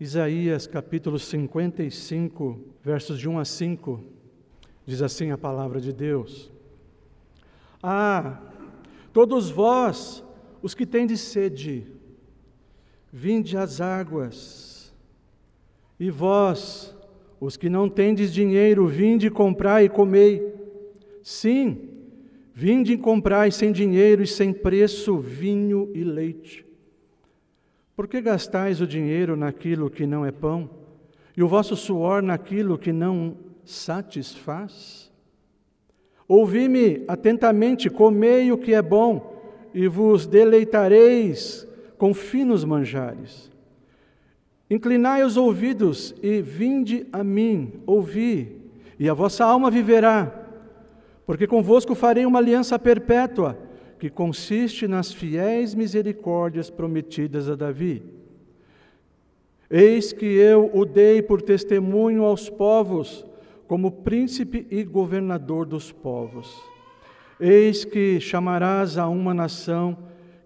Isaías capítulo 55, versos de 1 a 5, diz assim a palavra de Deus: Ah, todos vós, os que tendes sede, vinde às águas, e vós, os que não tendes dinheiro, vinde comprar e comei. Sim, vinde comprar sem dinheiro e sem preço vinho e leite. Por que gastais o dinheiro naquilo que não é pão, e o vosso suor naquilo que não satisfaz? Ouvi-me atentamente, comei o que é bom, e vos deleitareis com finos manjares. Inclinai os ouvidos e vinde a mim, ouvi, e a vossa alma viverá, porque convosco farei uma aliança perpétua que consiste nas fiéis misericórdias prometidas a Davi. Eis que eu o dei por testemunho aos povos, como príncipe e governador dos povos. Eis que chamarás a uma nação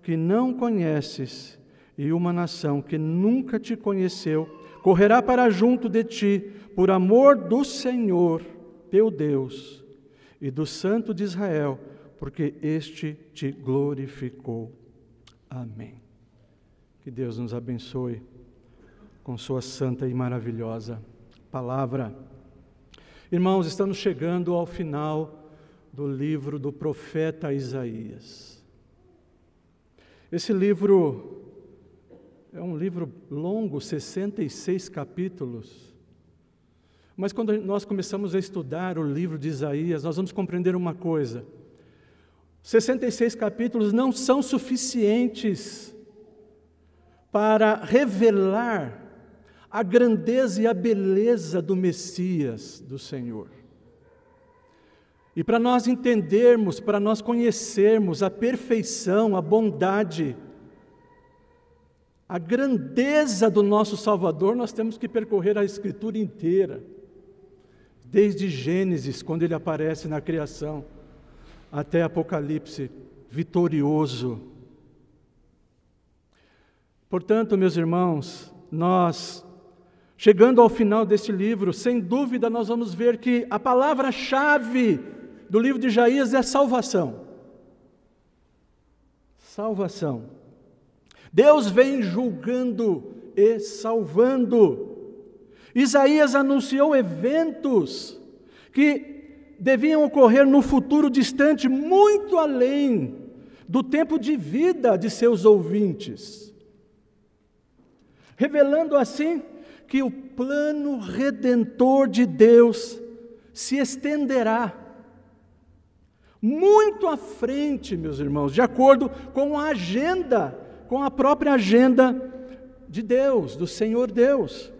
que não conheces, e uma nação que nunca te conheceu, correrá para junto de ti, por amor do Senhor, teu Deus, e do Santo de Israel, porque este te glorificou. Amém. Que Deus nos abençoe com Sua santa e maravilhosa palavra. Irmãos, estamos chegando ao final do livro do profeta Isaías. Esse livro é um livro longo, 66 capítulos. Mas quando nós começamos a estudar o livro de Isaías, nós vamos compreender uma coisa 66 capítulos não são suficientes para revelar a grandeza e a beleza do Messias, do Senhor. E para nós entendermos, para nós conhecermos a perfeição, a bondade, a grandeza do nosso Salvador, nós temos que percorrer a Escritura inteira, desde Gênesis, quando ele aparece na criação até Apocalipse, vitorioso. Portanto, meus irmãos, nós, chegando ao final deste livro, sem dúvida nós vamos ver que a palavra-chave do livro de Isaías é salvação. Salvação. Deus vem julgando e salvando. Isaías anunciou eventos que deviam ocorrer no futuro distante, muito além do tempo de vida de seus ouvintes, revelando assim que o plano redentor de Deus se estenderá muito à frente, meus irmãos, de acordo com a agenda, com a própria agenda de Deus, do Senhor Deus.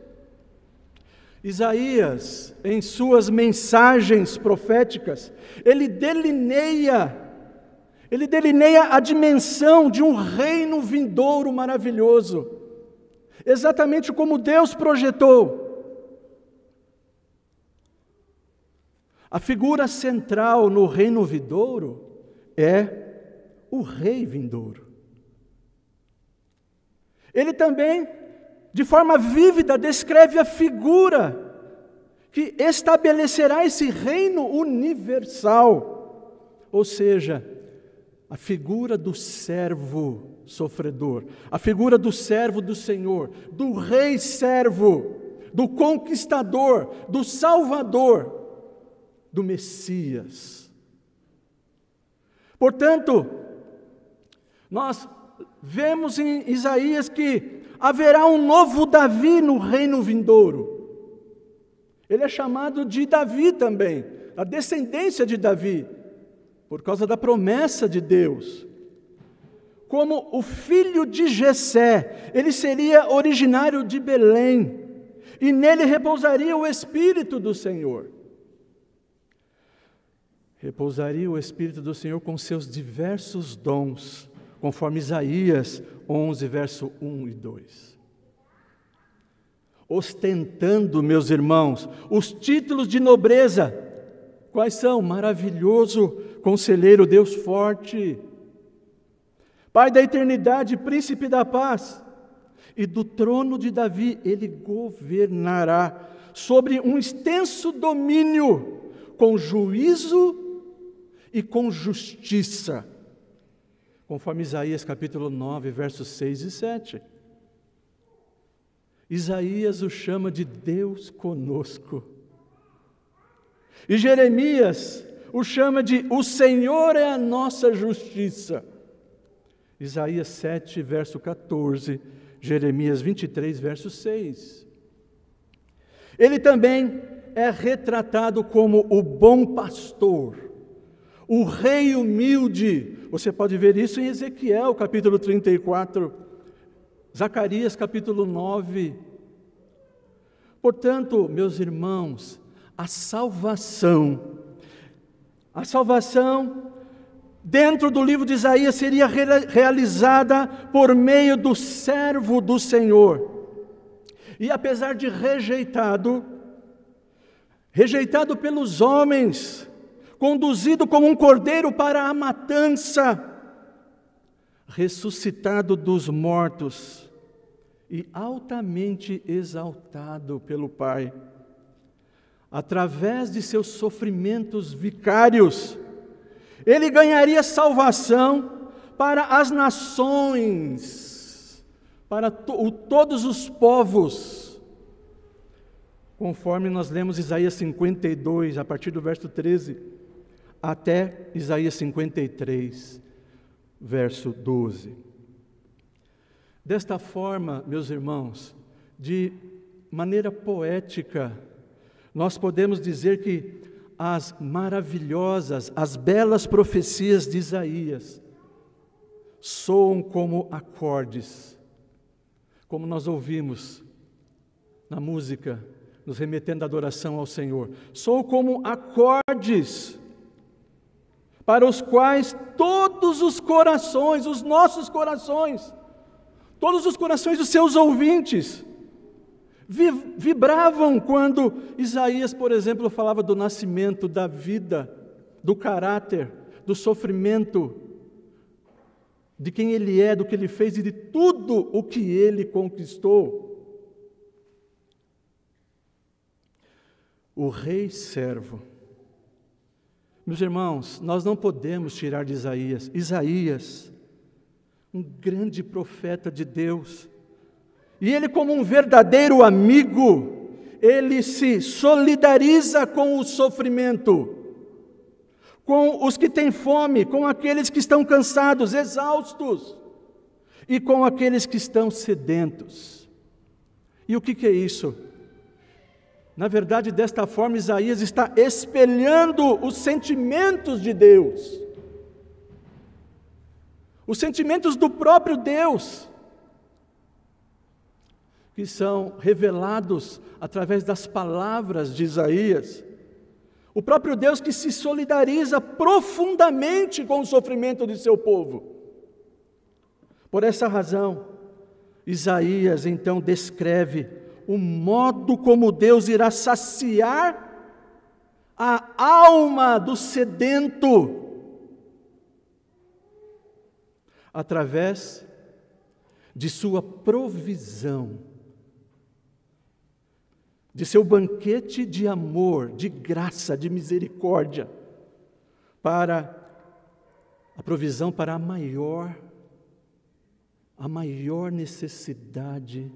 Isaías, em suas mensagens proféticas, ele delineia, ele delineia a dimensão de um reino vindouro maravilhoso, exatamente como Deus projetou. A figura central no reino vindouro é o rei vindouro. Ele também de forma vívida, descreve a figura que estabelecerá esse reino universal, ou seja, a figura do servo sofredor, a figura do servo do Senhor, do rei servo, do conquistador, do salvador, do Messias. Portanto, nós vemos em Isaías que haverá um novo Davi no reino vindouro. Ele é chamado de Davi também, a descendência de Davi, por causa da promessa de Deus. Como o filho de Jessé, ele seria originário de Belém, e nele repousaria o espírito do Senhor. Repousaria o espírito do Senhor com seus diversos dons conforme Isaías 11, verso 1 e 2. Ostentando, meus irmãos, os títulos de nobreza. Quais são? Maravilhoso conselheiro, Deus forte, Pai da eternidade, príncipe da paz. e do trono de Davi ele governará sobre um extenso domínio, com juízo e com justiça, conforme Isaías capítulo 9, versos 6 e 7. Isaías o chama de Deus conosco. E Jeremias o chama de O Senhor é a nossa justiça. Isaías 7, verso 14, Jeremias 23, verso 6. Ele também é retratado como o bom pastor, o rei humilde. Você pode ver isso em Ezequiel, capítulo 34, Zacarias, capítulo 9. Portanto, meus irmãos, a salvação, a salvação dentro do livro de Isaías seria realizada por meio do servo do Senhor. E apesar de rejeitado, rejeitado pelos homens, conduzido como um cordeiro para a matança, ressuscitado dos mortos e altamente exaltado pelo Pai, através de seus sofrimentos vicários, ele ganharia salvação para as nações, para to todos os povos. Conforme nós lemos Isaías 52, a partir do verso 13, até Isaías 53, verso 12. Desta forma, meus irmãos, de maneira poética, nós podemos dizer que as maravilhosas, as belas profecias de Isaías soam como acordes, como nós ouvimos na música, nos remetendo à adoração ao Senhor. Soam como acordes para os quais todos os corações, os nossos corações, todos os corações dos seus ouvintes, vibravam quando Isaías, por exemplo, falava do nascimento, da vida, do caráter, do sofrimento, de quem ele é, do que ele fez e de tudo o que ele conquistou. O rei servo. Meus irmãos, nós não podemos tirar de Isaías. Isaías, um grande profeta de Deus, e ele, como um verdadeiro amigo, ele se solidariza com o sofrimento, com os que têm fome, com aqueles que estão cansados, exaustos, e com aqueles que estão sedentos. E o que, que é isso? Na verdade, desta forma, Isaías está espelhando os sentimentos de Deus, os sentimentos do próprio Deus que são revelados através das palavras de Isaías. O próprio Deus que se solidariza profundamente com o sofrimento de seu povo. Por essa razão, Isaías então descreve o modo como Deus irá saciar a alma do sedento através de sua provisão de seu banquete de amor, de graça, de misericórdia, para a provisão para a maior, a maior necessidade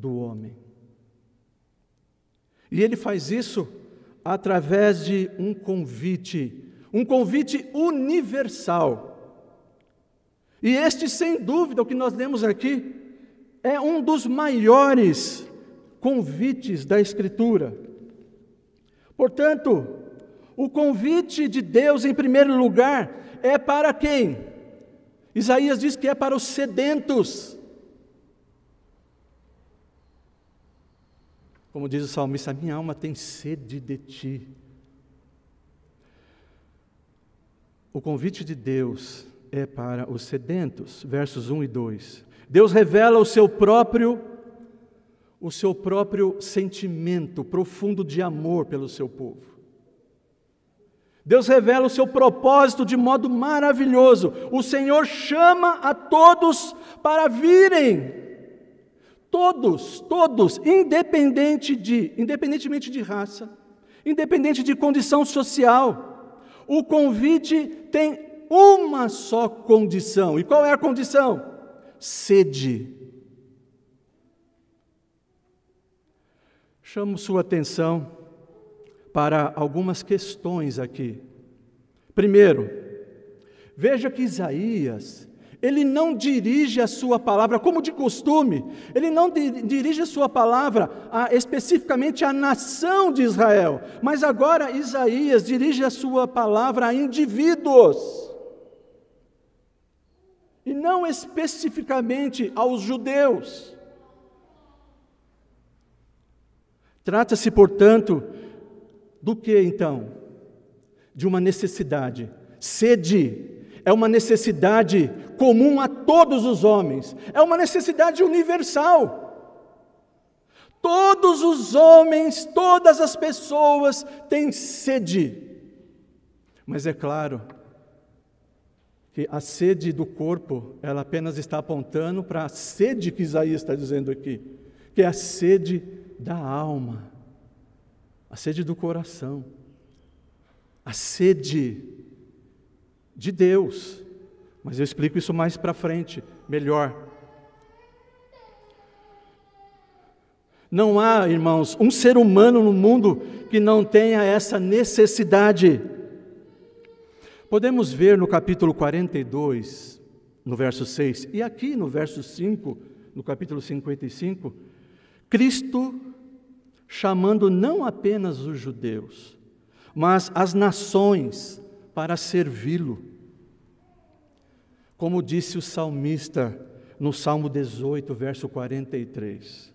do homem. E ele faz isso através de um convite, um convite universal. E este, sem dúvida, o que nós lemos aqui, é um dos maiores convites da Escritura. Portanto, o convite de Deus, em primeiro lugar, é para quem? Isaías diz que é para os sedentos. Como diz o salmista, minha alma tem sede de ti. O convite de Deus é para os sedentos, versos 1 e 2. Deus revela o seu próprio o seu próprio sentimento profundo de amor pelo seu povo. Deus revela o seu propósito de modo maravilhoso. O Senhor chama a todos para virem Todos, todos, independente de, independentemente de raça, independente de condição social, o convite tem uma só condição. E qual é a condição? Sede. Chamo sua atenção para algumas questões aqui. Primeiro, veja que Isaías, ele não dirige a sua palavra como de costume, ele não dirige a sua palavra a, especificamente à nação de Israel, mas agora Isaías dirige a sua palavra a indivíduos e não especificamente aos judeus. Trata-se, portanto, do que então? De uma necessidade. Sede é uma necessidade comum a todos os homens, é uma necessidade universal. Todos os homens, todas as pessoas têm sede. Mas é claro que a sede do corpo, ela apenas está apontando para a sede que Isaías está dizendo aqui, que é a sede da alma, a sede do coração, a sede de Deus. Mas eu explico isso mais para frente, melhor. Não há, irmãos, um ser humano no mundo que não tenha essa necessidade. Podemos ver no capítulo 42, no verso 6, e aqui no verso 5, no capítulo 55, Cristo chamando não apenas os judeus, mas as nações para servi-lo. Como disse o salmista no Salmo 18, verso 43.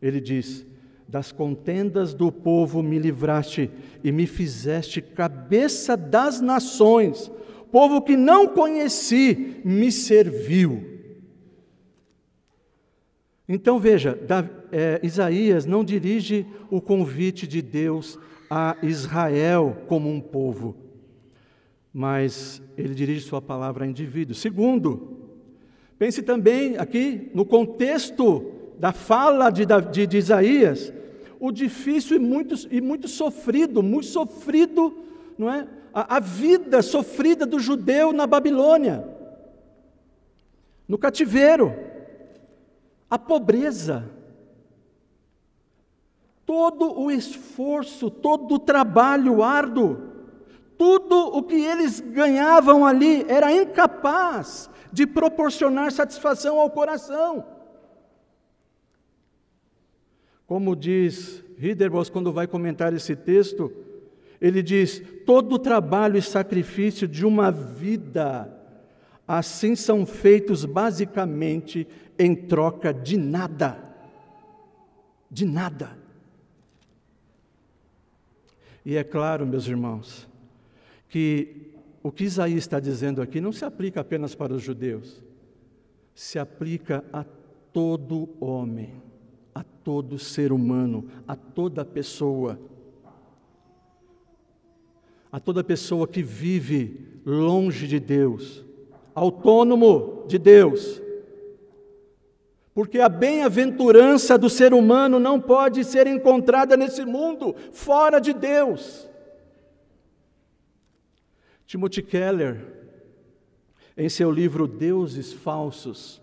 Ele diz: das contendas do povo me livraste e me fizeste cabeça das nações. Povo que não conheci me serviu. Então veja, é, Isaías não dirige o convite de Deus a Israel como um povo, mas ele dirige sua palavra a indivíduos. Segundo, pense também aqui no contexto da fala de, de, de Isaías, o difícil e muito, e muito sofrido, muito sofrido, não é? A, a vida sofrida do judeu na Babilônia, no cativeiro, a pobreza, todo o esforço, todo o trabalho árduo, tudo o que eles ganhavam ali era incapaz de proporcionar satisfação ao coração. Como diz Riederbos quando vai comentar esse texto, ele diz: todo o trabalho e sacrifício de uma vida, assim são feitos basicamente em troca de nada. De nada. E é claro, meus irmãos, que o que Isaías está dizendo aqui não se aplica apenas para os judeus, se aplica a todo homem a todo ser humano, a toda pessoa. A toda pessoa que vive longe de Deus, autônomo de Deus. Porque a bem-aventurança do ser humano não pode ser encontrada nesse mundo, fora de Deus. Timothy Keller, em seu livro Deuses Falsos,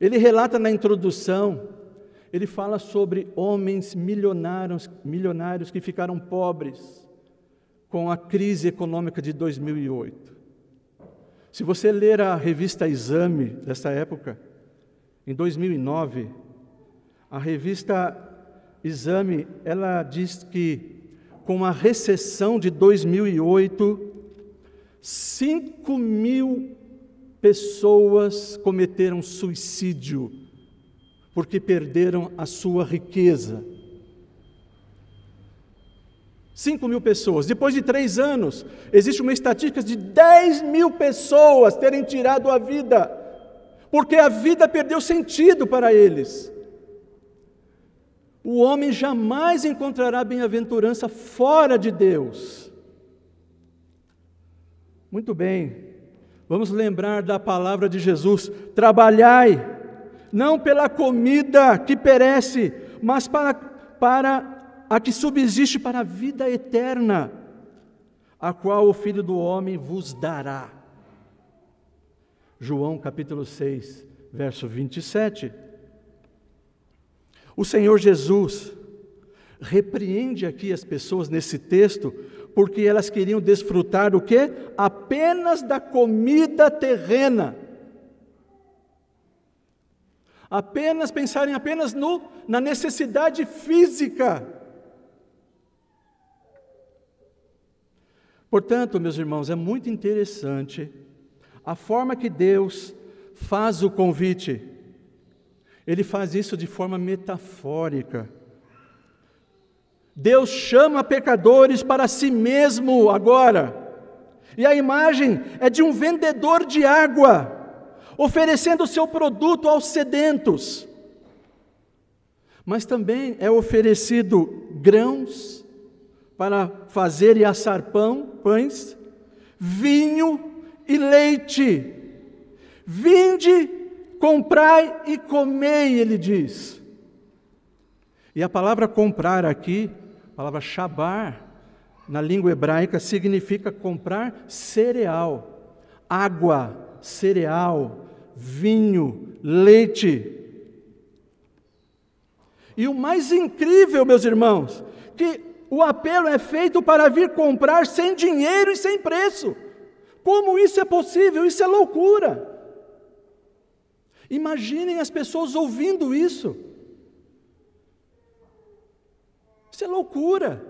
ele relata na introdução ele fala sobre homens milionários, milionários que ficaram pobres com a crise econômica de 2008. Se você ler a revista Exame dessa época, em 2009, a revista Exame, ela diz que com a recessão de 2008, 5 mil pessoas cometeram suicídio porque perderam a sua riqueza. Cinco mil pessoas. Depois de três anos, existe uma estatística de 10 mil pessoas terem tirado a vida, porque a vida perdeu sentido para eles. O homem jamais encontrará bem-aventurança fora de Deus. Muito bem, vamos lembrar da palavra de Jesus: trabalhai não pela comida que perece, mas para, para a que subsiste para a vida eterna, a qual o Filho do Homem vos dará. João capítulo 6, verso 27. O Senhor Jesus repreende aqui as pessoas nesse texto, porque elas queriam desfrutar do que? Apenas da comida terrena. Apenas pensarem apenas no, na necessidade física. Portanto, meus irmãos, é muito interessante a forma que Deus faz o convite. Ele faz isso de forma metafórica. Deus chama pecadores para si mesmo agora. E a imagem é de um vendedor de água, oferecendo seu produto aos sedentos. Mas também é oferecido grãos para fazer e assar pão, pães, vinho e leite. Vinde, comprai e comei, ele diz. E a palavra comprar aqui palavra shabar, na língua hebraica, significa comprar cereal, água, cereal, vinho, leite. E o mais incrível, meus irmãos, que o apelo é feito para vir comprar sem dinheiro e sem preço. Como isso é possível? Isso é loucura. Imaginem as pessoas ouvindo isso. Isso é loucura.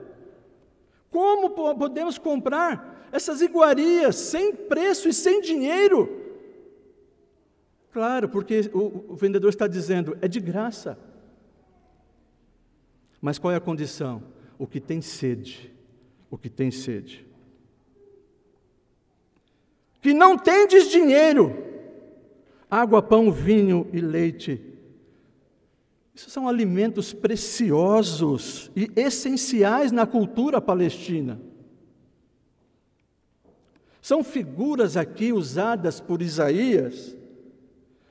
Como podemos comprar essas iguarias sem preço e sem dinheiro? Claro, porque o, vendedor está dizendo, é de graça. Mas qual é a condição? O que tem sede, o que tem sede. Que não tendes dinheiro, água, pão, vinho e leite isso são alimentos preciosos e essenciais na cultura palestina. São figuras aqui usadas por Isaías,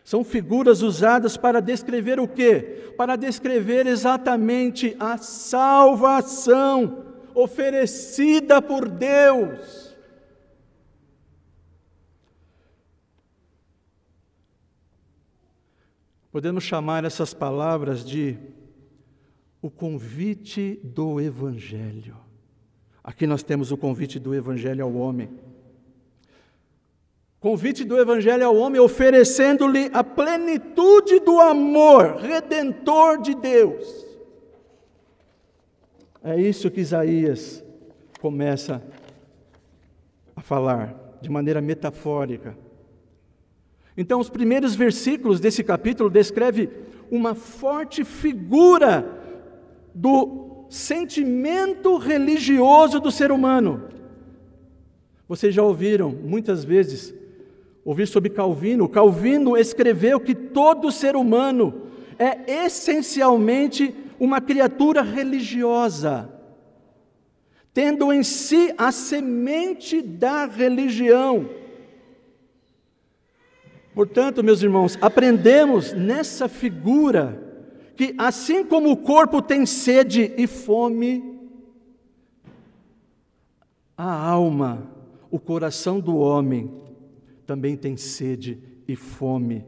são figuras usadas para descrever o quê? Para descrever exatamente a salvação oferecida por Deus. Podemos chamar essas palavras de o convite do Evangelho. Aqui nós temos o convite do Evangelho ao homem. Convite do Evangelho ao homem, oferecendo-lhe a plenitude do amor redentor de Deus. É isso que Isaías começa a falar, de maneira metafórica. Então, os primeiros versículos desse capítulo descreve uma forte figura do sentimento religioso do ser humano. Vocês já ouviram muitas vezes ouvir sobre Calvino. Calvino escreveu que todo ser humano é essencialmente uma criatura religiosa, tendo em si a semente da religião. Portanto, meus irmãos, aprendemos nessa figura que, assim como o corpo tem sede e fome, a alma, o coração do homem também tem sede e fome.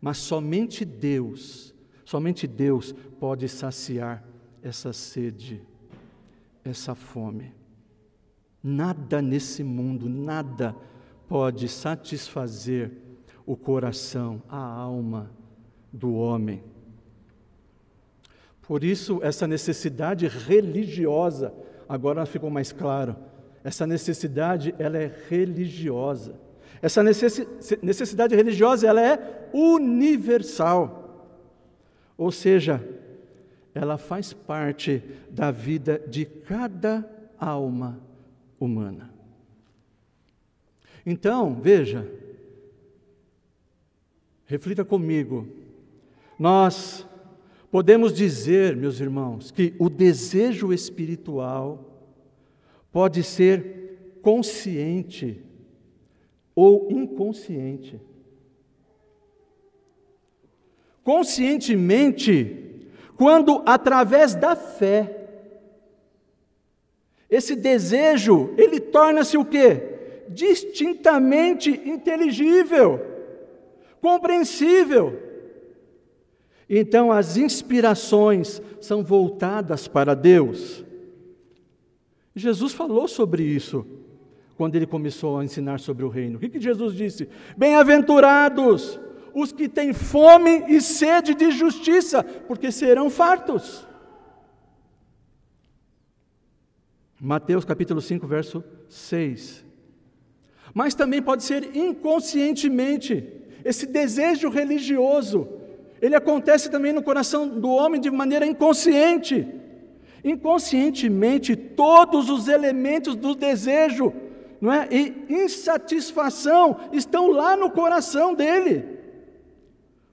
Mas somente Deus, somente Deus pode saciar essa sede, essa fome. Nada nesse mundo, nada pode satisfazer o coração, a alma do homem. Por isso, essa necessidade religiosa, agora ficou mais claro, essa necessidade, ela é religiosa. Essa necessidade religiosa, ela é universal. Ou seja, ela faz parte da vida de cada alma humana. Então, veja, reflita comigo. Nós podemos dizer, meus irmãos, que o desejo espiritual pode ser consciente ou inconsciente. conscientemente quando, através da fé, esse desejo, ele torna-se o quê? Distintamente inteligível, compreensível. Então, as inspirações são voltadas para Deus. Jesus falou sobre isso quando ele começou a ensinar sobre o reino. O que, Jesus disse? Bem-aventurados os que têm fome e sede de justiça, porque serão fartos. Mateus capítulo 5, verso 6. Mas também pode ser inconscientemente, esse desejo religioso, ele acontece também no coração do homem de maneira inconsciente. Inconscientemente, todos os elementos do desejo não é? e insatisfação estão lá no coração dele.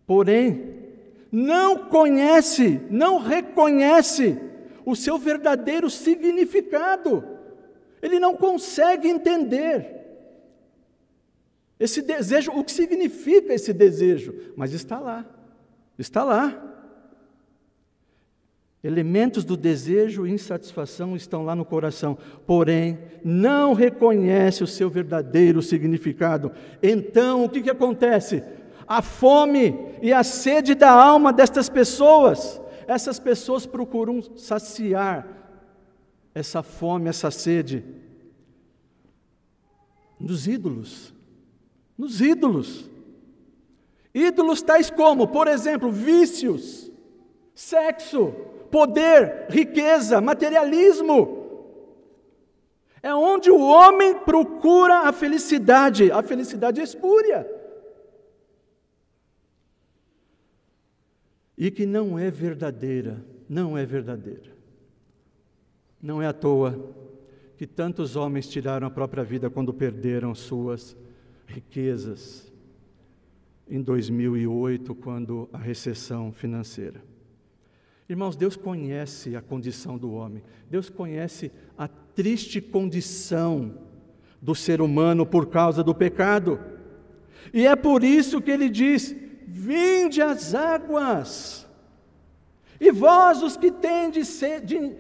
Porém, não conhece, não reconhece o seu verdadeiro significado. Ele não consegue entender esse desejo, o que significa esse desejo, mas está lá, está lá. Elementos do desejo e insatisfação estão lá no coração, porém não reconhece o seu verdadeiro significado. Então, o que, que acontece? A fome e a sede da alma destas pessoas, essas pessoas procuram saciar essa fome, essa sede nos ídolos. Nos ídolos. Ídolos tais como, por exemplo, vícios, sexo, poder, riqueza, materialismo. É onde o homem procura a felicidade, a felicidade espúria. E que não é verdadeira, não é verdadeira. Não é à toa que tantos homens tiraram a própria vida quando perderam suas riquezas em 2008, quando a recessão financeira. Irmãos, Deus conhece a condição do homem, Deus conhece a triste condição do ser humano por causa do pecado. E é por isso que ele diz: Vinde às águas, e vós os que tendes sede,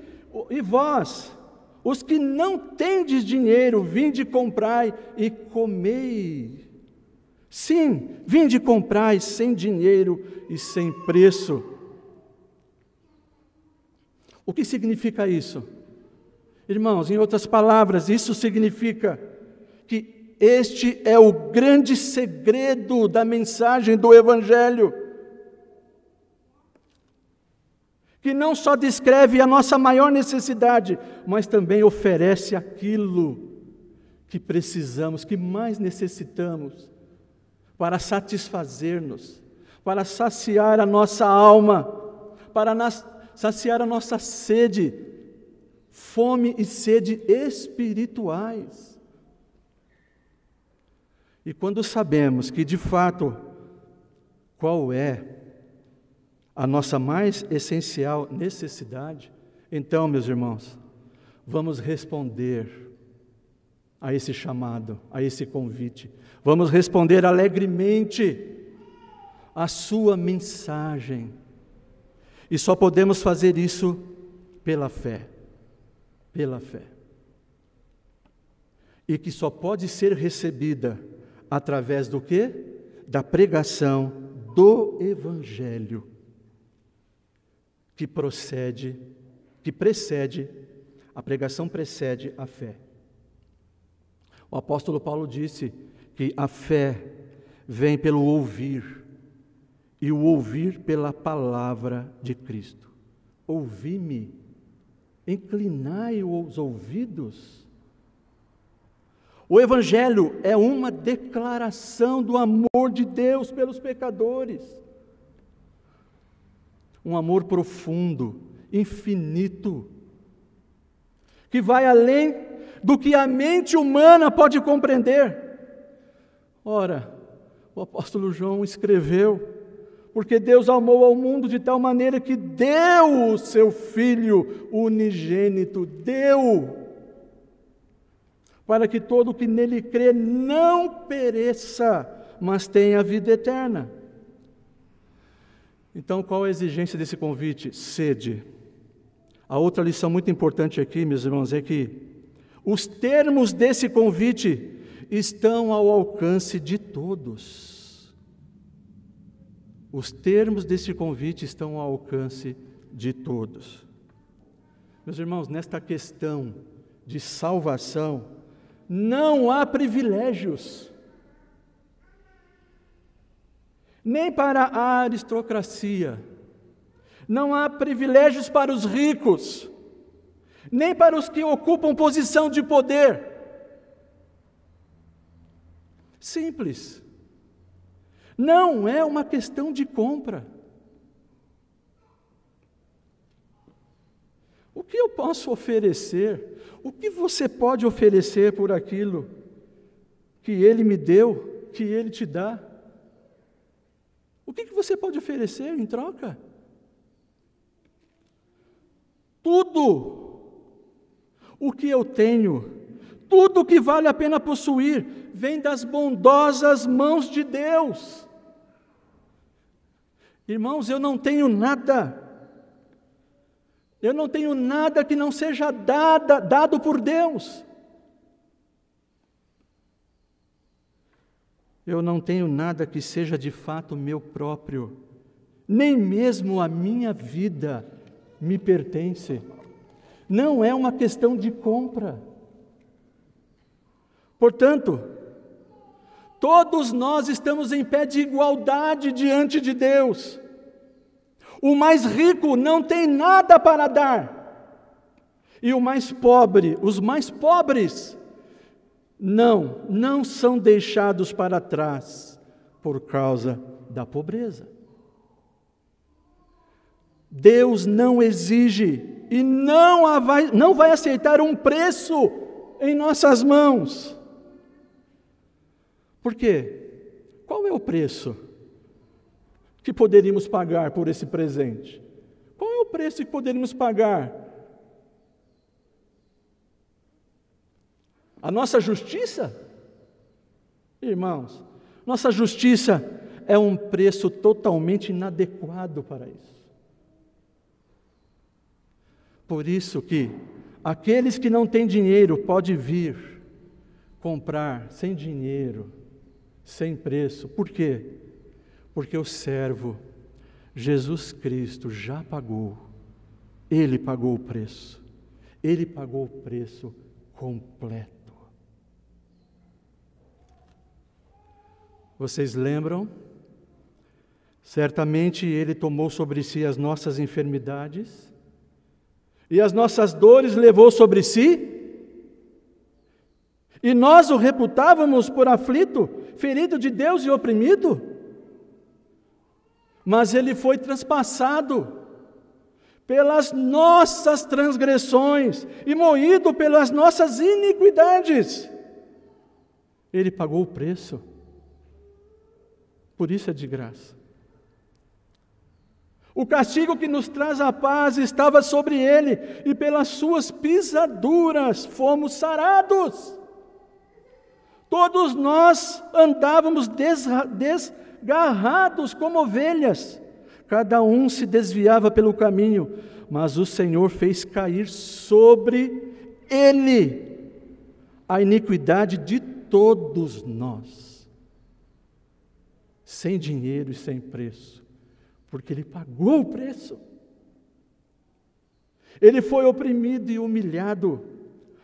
e vós, os que não tendes dinheiro, vinde comprai e comei. Sim, vinde comprai sem dinheiro e sem preço o que significa isso? Irmãos, em outras palavras, isso significa que este é o grande segredo da mensagem do Evangelho. Que não só descreve a nossa maior necessidade, mas também oferece aquilo que precisamos, que mais necessitamos, para satisfazer-nos, para saciar a nossa alma, para saciar a nossa sede, fome e sede espirituais. E quando sabemos que de fato qual é a nossa mais essencial necessidade, então, meus irmãos, vamos responder a esse chamado, a esse convite. Vamos responder alegremente a sua mensagem e só podemos fazer isso pela fé. Pela fé. E que só pode ser recebida através do quê? Da pregação do evangelho que procede, que precede a pregação precede a fé. O apóstolo Paulo disse que a fé vem pelo ouvir e o ouvir pela palavra de Cristo. Ouvi-me, inclinai os ouvidos. O Evangelho é uma declaração do amor de Deus pelos pecadores. Um amor profundo, infinito, que vai além do que a mente humana pode compreender. Ora, o apóstolo João escreveu porque Deus amou ao mundo de tal maneira que deu o seu Filho unigênito, deu, para que todo que nele crê não pereça, mas tenha vida eterna. Então, qual a exigência desse convite? Sede. A outra lição muito importante aqui, meus irmãos, é que os termos desse convite estão ao alcance de todos. Os termos desse convite estão ao alcance de todos. Meus irmãos, nesta questão de salvação, não há privilégios. Nem para a aristocracia, não há privilégios para os ricos, nem para os que ocupam posição de poder. Simples. Não é uma questão de compra. O que eu posso oferecer? O que você pode oferecer por aquilo que Ele me deu, que Ele te dá? O que, que você pode oferecer em troca? Tudo o que eu tenho, tudo o que vale a pena possuir, vem das bondosas mãos de Deus. Irmãos, eu não tenho nada, eu não tenho nada que não seja dada, dado por Deus. Eu não tenho nada que seja de fato meu próprio, nem mesmo a minha vida me pertence. Não é uma questão de compra. Portanto, todos nós estamos em pé de igualdade diante de Deus. O mais rico não tem nada para dar. E o mais pobre, os mais pobres, não, não são deixados para trás por causa da pobreza. Deus não exige e não vai, não vai aceitar um preço em nossas mãos. Por quê? Qual é o preço que poderíamos pagar por esse presente? Qual é o preço que poderíamos pagar? A nossa justiça? Irmãos, nossa justiça é um preço totalmente inadequado para isso. Por isso que aqueles que não têm dinheiro podem vir comprar sem dinheiro, sem preço. Por quê? Porque o servo Jesus Cristo já pagou. Ele pagou o preço. Ele pagou o preço completo. Vocês lembram? Certamente ele tomou sobre si as nossas enfermidades e as nossas dores levou sobre si? E nós o reputávamos por aflito, ferido de Deus e oprimido? Mas ele foi transpassado pelas nossas transgressões e moído pelas nossas iniquidades. Ele pagou o preço. Por isso é de graça. O castigo que nos traz a paz estava sobre ele, e pelas suas pisaduras fomos sarados. Todos nós andávamos desgarrados como ovelhas, cada um se desviava pelo caminho, mas o Senhor fez cair sobre ele a iniquidade de todos nós, sem dinheiro e sem preço porque ele pagou o preço. Ele foi oprimido e humilhado,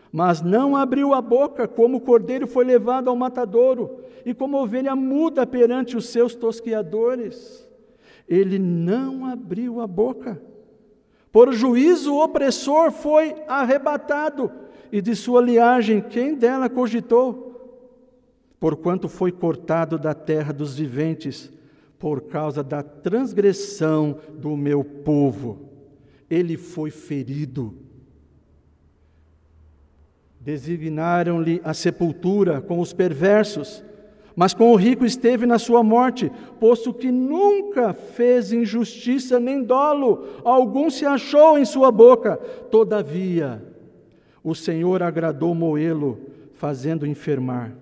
mas não abriu a boca, como o cordeiro foi levado ao matadouro, e como ovelha muda perante os seus tosquiadores. Ele não abriu a boca. Por juízo, o opressor foi arrebatado, e de sua liagem, quem dela cogitou? Porquanto foi cortado da terra dos viventes, por causa da transgressão do meu povo. Ele foi ferido. Designaram-lhe a sepultura com os perversos, mas com o rico esteve na sua morte, posto que nunca fez injustiça nem dolo, algum se achou em sua boca. Todavia, o Senhor agradou moê-lo, fazendo enfermar.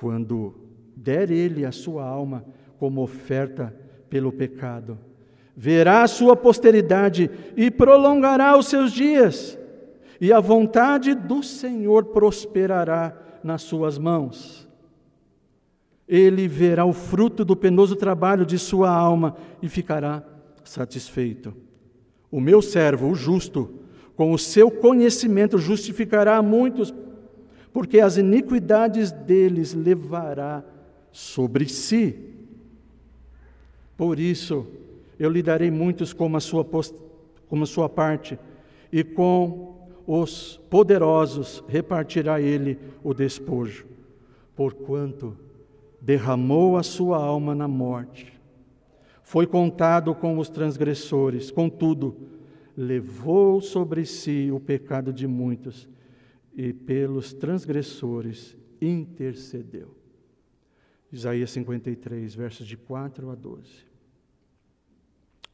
Quando der ele a sua alma como oferta pelo pecado. Verá a sua posteridade e prolongará os seus dias, e a vontade do Senhor prosperará nas suas mãos. Ele verá o fruto do penoso trabalho de sua alma e ficará satisfeito. O meu servo, o justo, com o seu conhecimento justificará muitos, porque as iniquidades deles levará sobre si. Por isso, eu lhe darei muitos como a sua, como a sua parte, e com os poderosos repartirá ele o despojo, porquanto derramou a sua alma na morte. Foi contado com os transgressores, contudo, levou sobre si o pecado de muitos e pelos transgressores intercedeu. Isaías 53, versos de 4 a 12.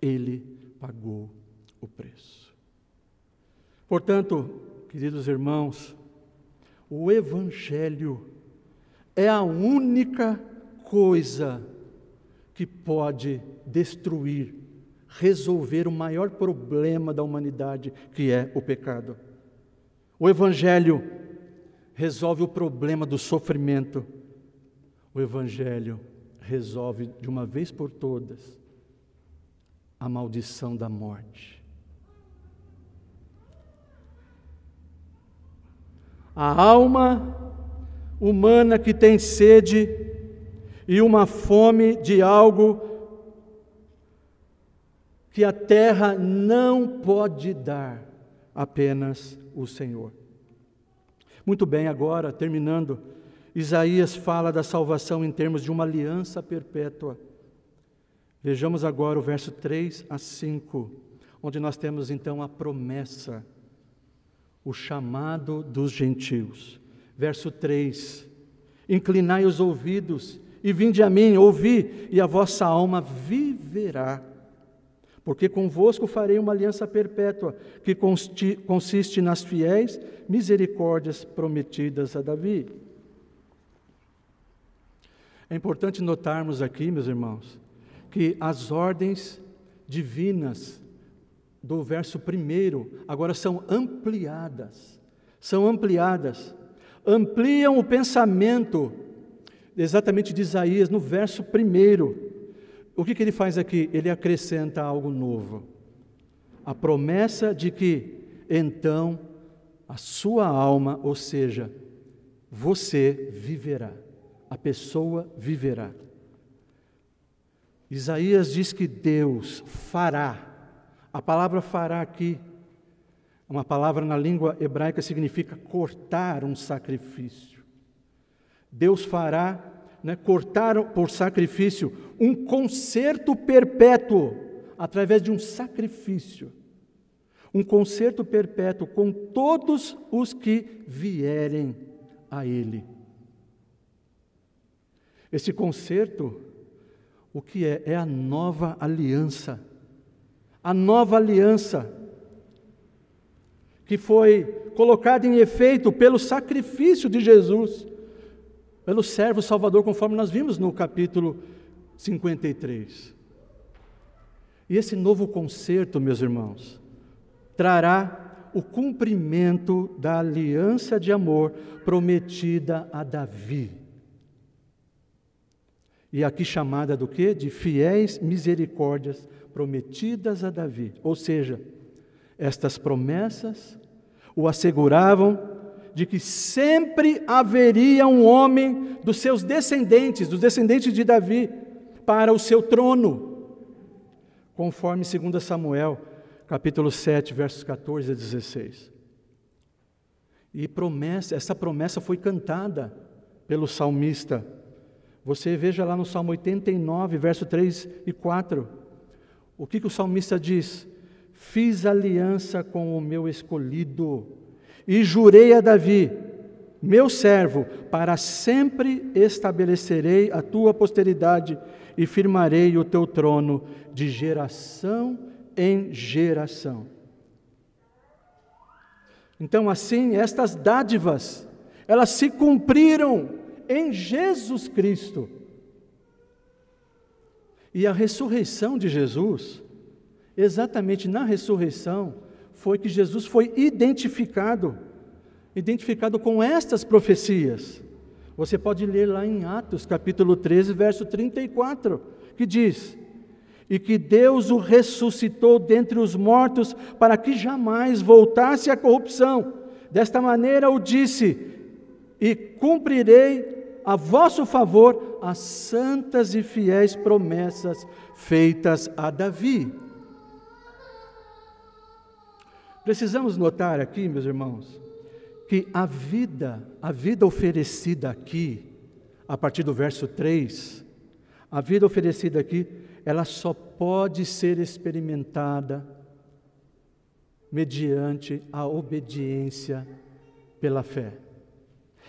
Ele pagou o preço. Portanto, queridos irmãos, o Evangelho é a única coisa que pode destruir, resolver o maior problema da humanidade, que é o pecado. O Evangelho resolve o problema do sofrimento. O Evangelho resolve de uma vez por todas a maldição da morte. A alma humana que tem sede e uma fome de algo que a terra não pode dar, apenas o Senhor. Muito bem, agora, terminando, Isaías fala da salvação em termos de uma aliança perpétua. Vejamos agora o verso 3 a 5, onde nós temos então a promessa, o chamado dos gentios. Verso 3: Inclinai os ouvidos e vinde a mim, ouvi, e a vossa alma viverá. Porque convosco farei uma aliança perpétua, que consiste nas fiéis misericórdias prometidas a Davi. É importante notarmos aqui, meus irmãos, que as ordens divinas do verso primeiro agora são ampliadas. São ampliadas. Ampliam o pensamento exatamente de Isaías no verso primeiro. O que, que ele faz aqui? Ele acrescenta algo novo. A promessa de que então a sua alma, ou seja, você viverá, a pessoa viverá. Isaías diz que Deus fará. A palavra fará aqui, uma palavra na língua hebraica significa cortar um sacrifício. Deus fará, né, por sacrifício, um concerto perpétuo através de um sacrifício. Um concerto perpétuo com todos os que vierem a Ele. Esse concerto o que é? É a nova aliança. A nova aliança que foi colocada em efeito pelo sacrifício de Jesus, pelo servo Salvador, conforme nós vimos no capítulo 53. E esse novo concerto, meus irmãos, trará o cumprimento da aliança de amor prometida a Davi e aqui chamada do que? De fiéis misericórdias prometidas a Davi. Ou seja, estas promessas o asseguravam de que sempre haveria um homem dos seus descendentes, dos descendentes de Davi, para o seu trono, conforme 2 Samuel, capítulo 7, versos 14 a 16. E promessa, essa promessa foi cantada pelo salmista você veja lá no Salmo 89, verso 3 e 4. O que, que o salmista diz? Fiz aliança com o meu escolhido e jurei a Davi, meu servo, para sempre estabelecerei a tua posteridade e firmarei o teu trono de geração em geração. Então, assim, estas dádivas, elas se cumpriram em Jesus Cristo. E a ressurreição de Jesus, exatamente na ressurreição, foi que Jesus foi identificado, identificado com estas profecias. Você pode ler lá em Atos, capítulo 13, verso 34, que diz: E que Deus o ressuscitou dentre os mortos, para que jamais voltasse à corrupção. Desta maneira o disse: E cumprirei a vosso favor as santas e fiéis promessas feitas a Davi. Precisamos notar aqui, meus irmãos, que a vida, a vida oferecida aqui, a partir do verso 3, a vida oferecida aqui, ela só pode ser experimentada mediante a obediência pela fé.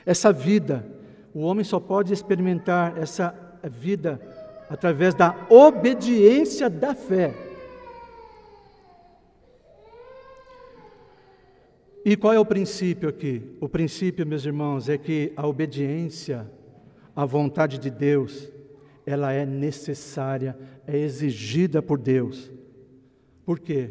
Essa vida, o homem só pode experimentar essa vida através da obediência da fé. E qual é o princípio aqui? O princípio, meus irmãos, é que a obediência à vontade de Deus, ela é necessária, é exigida por Deus. Por quê?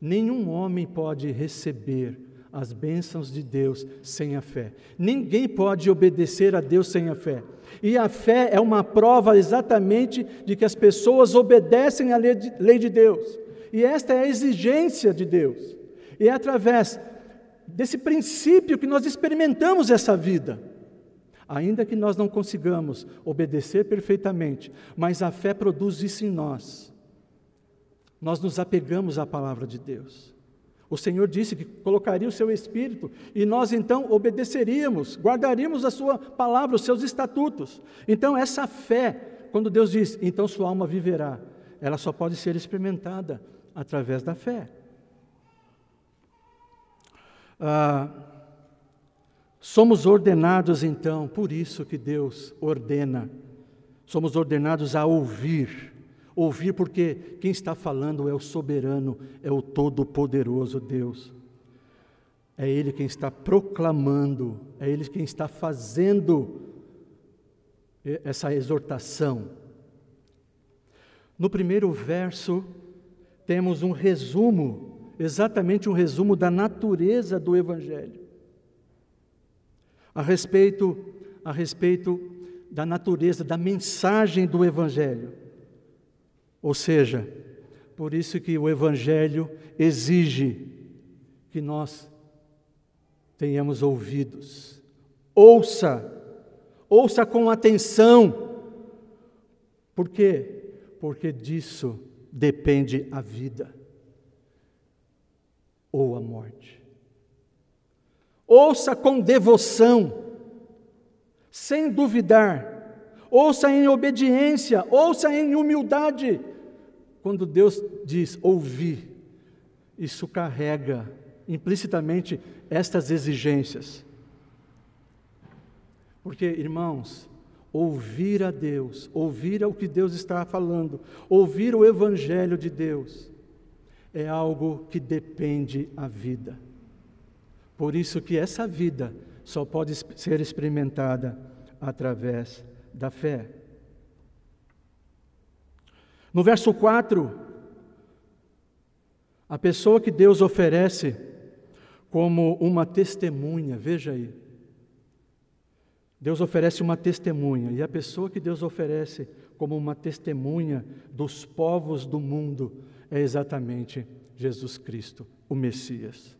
Nenhum homem pode receber as bênçãos de Deus sem a fé. Ninguém pode obedecer a Deus sem a fé. E a fé é uma prova exatamente de que as pessoas obedecem à lei de Deus. E esta é a exigência de Deus. E é através desse princípio que nós experimentamos essa vida. Ainda que nós não consigamos obedecer perfeitamente, mas a fé produz isso em nós. Nós nos apegamos à palavra de Deus. O Senhor disse que colocaria o seu espírito e nós então obedeceríamos, guardaríamos a sua palavra, os seus estatutos. Então, essa fé, quando Deus diz, então sua alma viverá, ela só pode ser experimentada através da fé. Ah, somos ordenados então, por isso que Deus ordena, somos ordenados a ouvir. Ouvir porque quem está falando é o soberano, é o todo-poderoso Deus. É Ele quem está proclamando, é Ele quem está fazendo essa exortação. No primeiro verso, temos um resumo exatamente um resumo da natureza do Evangelho. A respeito, a respeito da natureza, da mensagem do Evangelho. Ou seja, por isso que o Evangelho exige que nós tenhamos ouvidos. Ouça, ouça com atenção. Por quê? Porque disso depende a vida ou a morte. Ouça com devoção, sem duvidar, ouça em obediência, ouça em humildade. Quando Deus diz ouvir, isso carrega implicitamente estas exigências. Porque, irmãos, ouvir a Deus, ouvir o que Deus está falando, ouvir o Evangelho de Deus, é algo que depende a vida. Por isso que essa vida só pode ser experimentada através da fé. No verso 4, a pessoa que Deus oferece como uma testemunha, veja aí. Deus oferece uma testemunha, e a pessoa que Deus oferece como uma testemunha dos povos do mundo é exatamente Jesus Cristo, o Messias.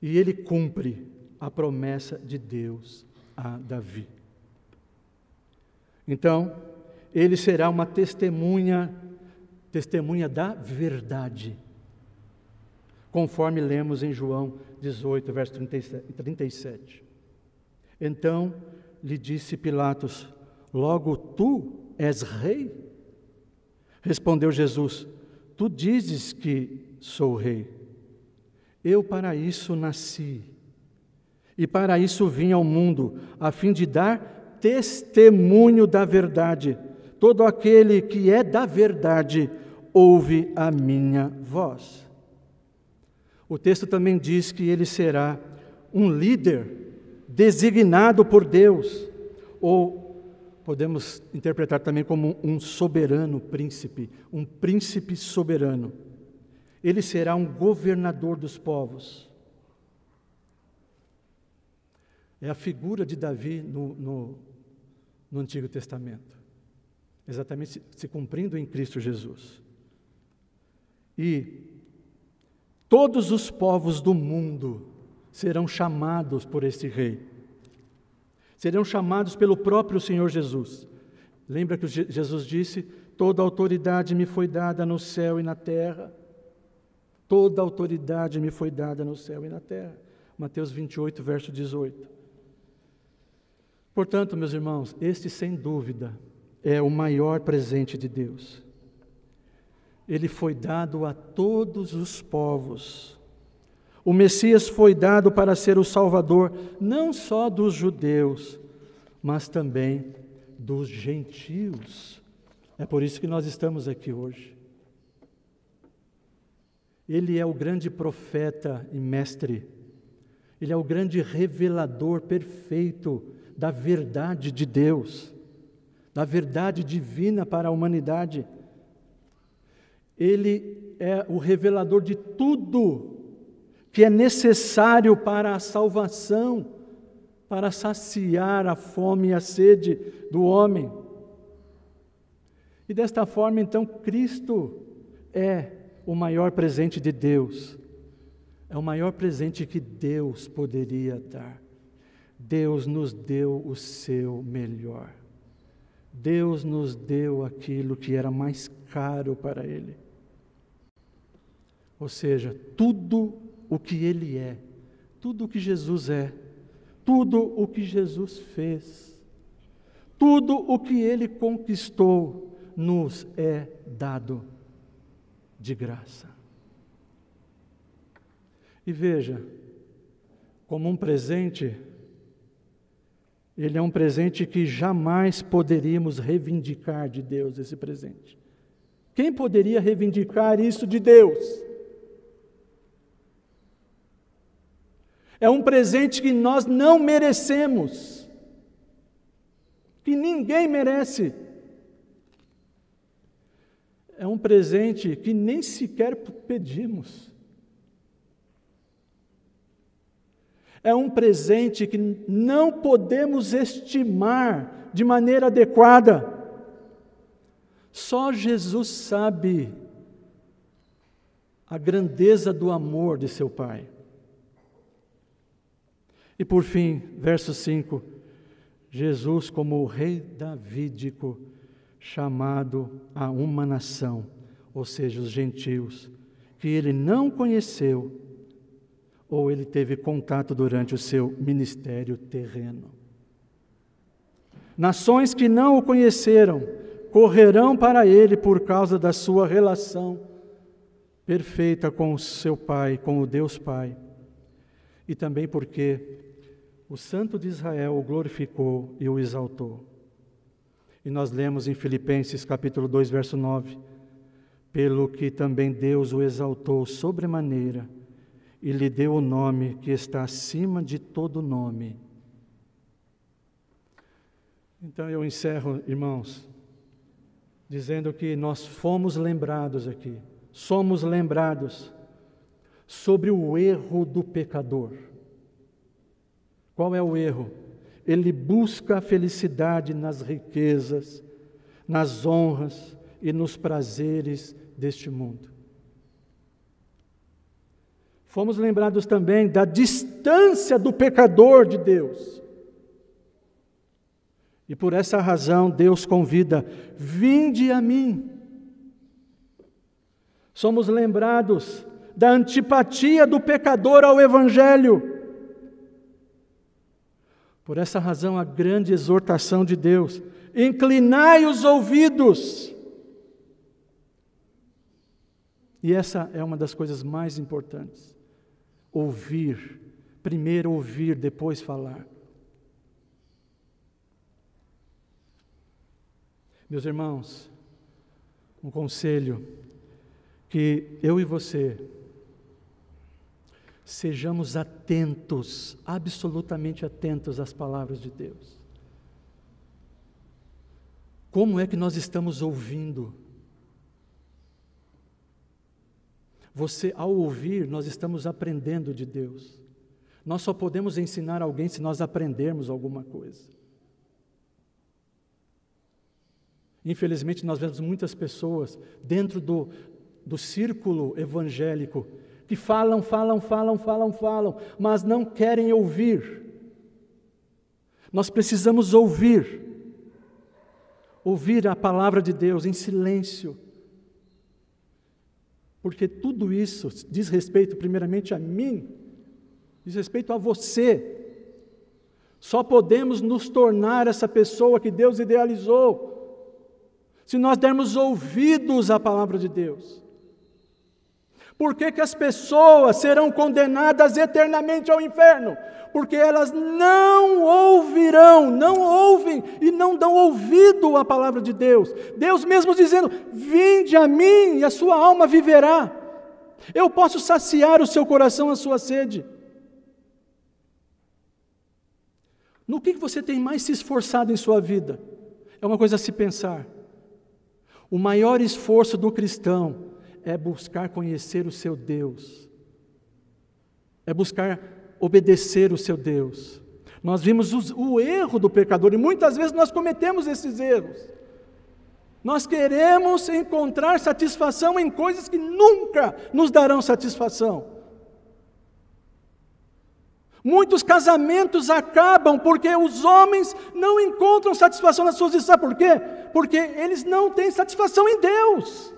E ele cumpre a promessa de Deus a Davi. Então, ele será uma testemunha, testemunha da verdade, conforme lemos em João 18, verso 37. Então lhe disse Pilatos: Logo tu és rei? Respondeu Jesus: Tu dizes que sou rei. Eu para isso nasci. E para isso vim ao mundo, a fim de dar testemunho da verdade. Todo aquele que é da verdade ouve a minha voz. O texto também diz que ele será um líder designado por Deus, ou podemos interpretar também como um soberano príncipe, um príncipe soberano. Ele será um governador dos povos. É a figura de Davi no, no, no Antigo Testamento, exatamente se, se cumprindo em Cristo Jesus. E todos os povos do mundo serão chamados por este rei serão chamados pelo próprio Senhor Jesus. Lembra que Jesus disse: Toda autoridade me foi dada no céu e na terra. Toda autoridade me foi dada no céu e na terra. Mateus 28, verso 18. Portanto, meus irmãos, este sem dúvida é o maior presente de Deus. Ele foi dado a todos os povos. O Messias foi dado para ser o Salvador não só dos judeus, mas também dos gentios. É por isso que nós estamos aqui hoje. Ele é o grande profeta e mestre, ele é o grande revelador perfeito da verdade de Deus, da verdade divina para a humanidade. Ele é o revelador de tudo que é necessário para a salvação, para saciar a fome e a sede do homem. E desta forma, então, Cristo é o maior presente de Deus, é o maior presente que Deus poderia dar. Deus nos deu o seu melhor. Deus nos deu aquilo que era mais caro para Ele. Ou seja, tudo o que Ele é, tudo o que Jesus é, tudo o que Jesus fez, tudo o que Ele conquistou, nos é dado de graça. E veja, como um presente, ele é um presente que jamais poderíamos reivindicar de Deus, esse presente. Quem poderia reivindicar isso de Deus? É um presente que nós não merecemos, que ninguém merece. É um presente que nem sequer pedimos. É um presente que não podemos estimar de maneira adequada. Só Jesus sabe a grandeza do amor de seu Pai. E por fim, verso 5, Jesus como o rei davídico, chamado a uma nação, ou seja, os gentios, que ele não conheceu, ou ele teve contato durante o seu ministério terreno. Nações que não o conheceram correrão para ele por causa da sua relação perfeita com o seu Pai, com o Deus Pai, e também porque o Santo de Israel o glorificou e o exaltou. E nós lemos em Filipenses capítulo 2, verso 9: Pelo que também Deus o exaltou sobremaneira e lhe deu o nome que está acima de todo nome. Então eu encerro, irmãos, dizendo que nós fomos lembrados aqui, somos lembrados sobre o erro do pecador. Qual é o erro? Ele busca a felicidade nas riquezas, nas honras e nos prazeres deste mundo. Fomos lembrados também da distância do pecador de Deus. E por essa razão Deus convida: vinde a mim. Somos lembrados da antipatia do pecador ao Evangelho. Por essa razão, a grande exortação de Deus: inclinai os ouvidos. E essa é uma das coisas mais importantes. Ouvir. Primeiro ouvir, depois falar. Meus irmãos, um conselho que eu e você sejamos atentos, absolutamente atentos às palavras de Deus. Como é que nós estamos ouvindo? Você, ao ouvir, nós estamos aprendendo de Deus. Nós só podemos ensinar alguém se nós aprendermos alguma coisa. Infelizmente, nós vemos muitas pessoas dentro do, do círculo evangélico que falam, falam, falam, falam, falam, mas não querem ouvir. Nós precisamos ouvir, ouvir a palavra de Deus em silêncio, porque tudo isso diz respeito, primeiramente, a mim, diz respeito a você. Só podemos nos tornar essa pessoa que Deus idealizou se nós dermos ouvidos à palavra de Deus. Por que, que as pessoas serão condenadas eternamente ao inferno? Porque elas não ouvirão, não ouvem e não dão ouvido à palavra de Deus. Deus mesmo dizendo: Vinde a mim e a sua alma viverá. Eu posso saciar o seu coração, a sua sede. No que você tem mais se esforçado em sua vida? É uma coisa a se pensar. O maior esforço do cristão é buscar conhecer o seu Deus, é buscar obedecer o seu Deus. Nós vimos o, o erro do pecador e muitas vezes nós cometemos esses erros. Nós queremos encontrar satisfação em coisas que nunca nos darão satisfação. Muitos casamentos acabam porque os homens não encontram satisfação nas suas vidas. Sabe por quê? Porque eles não têm satisfação em Deus.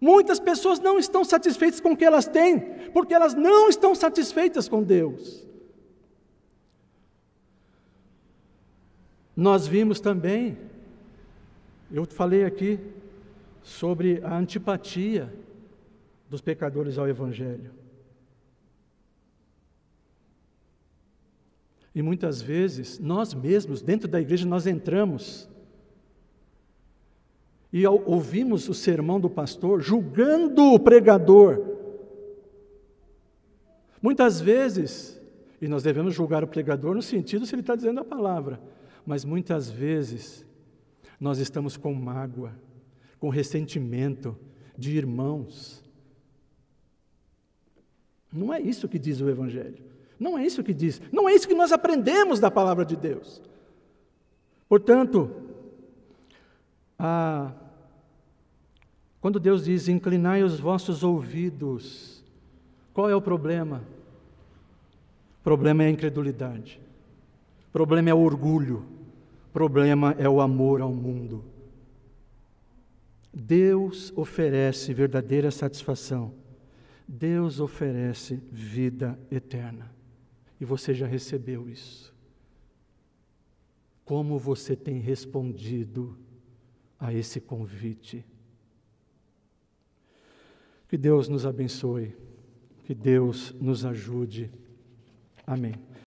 Muitas pessoas não estão satisfeitas com o que elas têm, porque elas não estão satisfeitas com Deus. Nós vimos também, eu falei aqui, sobre a antipatia dos pecadores ao Evangelho. E muitas vezes, nós mesmos, dentro da igreja, nós entramos e ouvimos o sermão do pastor julgando o pregador. Muitas vezes, e nós devemos julgar o pregador no sentido se ele está dizendo a palavra, mas muitas vezes nós estamos com mágoa, com ressentimento de irmãos. Não é isso que diz o Evangelho. Não é isso que diz. Não é isso que nós aprendemos da palavra de Deus. Portanto, ah, quando Deus diz: inclinai os vossos ouvidos, qual é o problema? O problema é a incredulidade, o problema é o orgulho, o problema é o amor ao mundo. Deus oferece verdadeira satisfação, Deus oferece vida eterna, e você já recebeu isso. Como você tem respondido? A esse convite. Que Deus nos abençoe, que Deus nos ajude. Amém.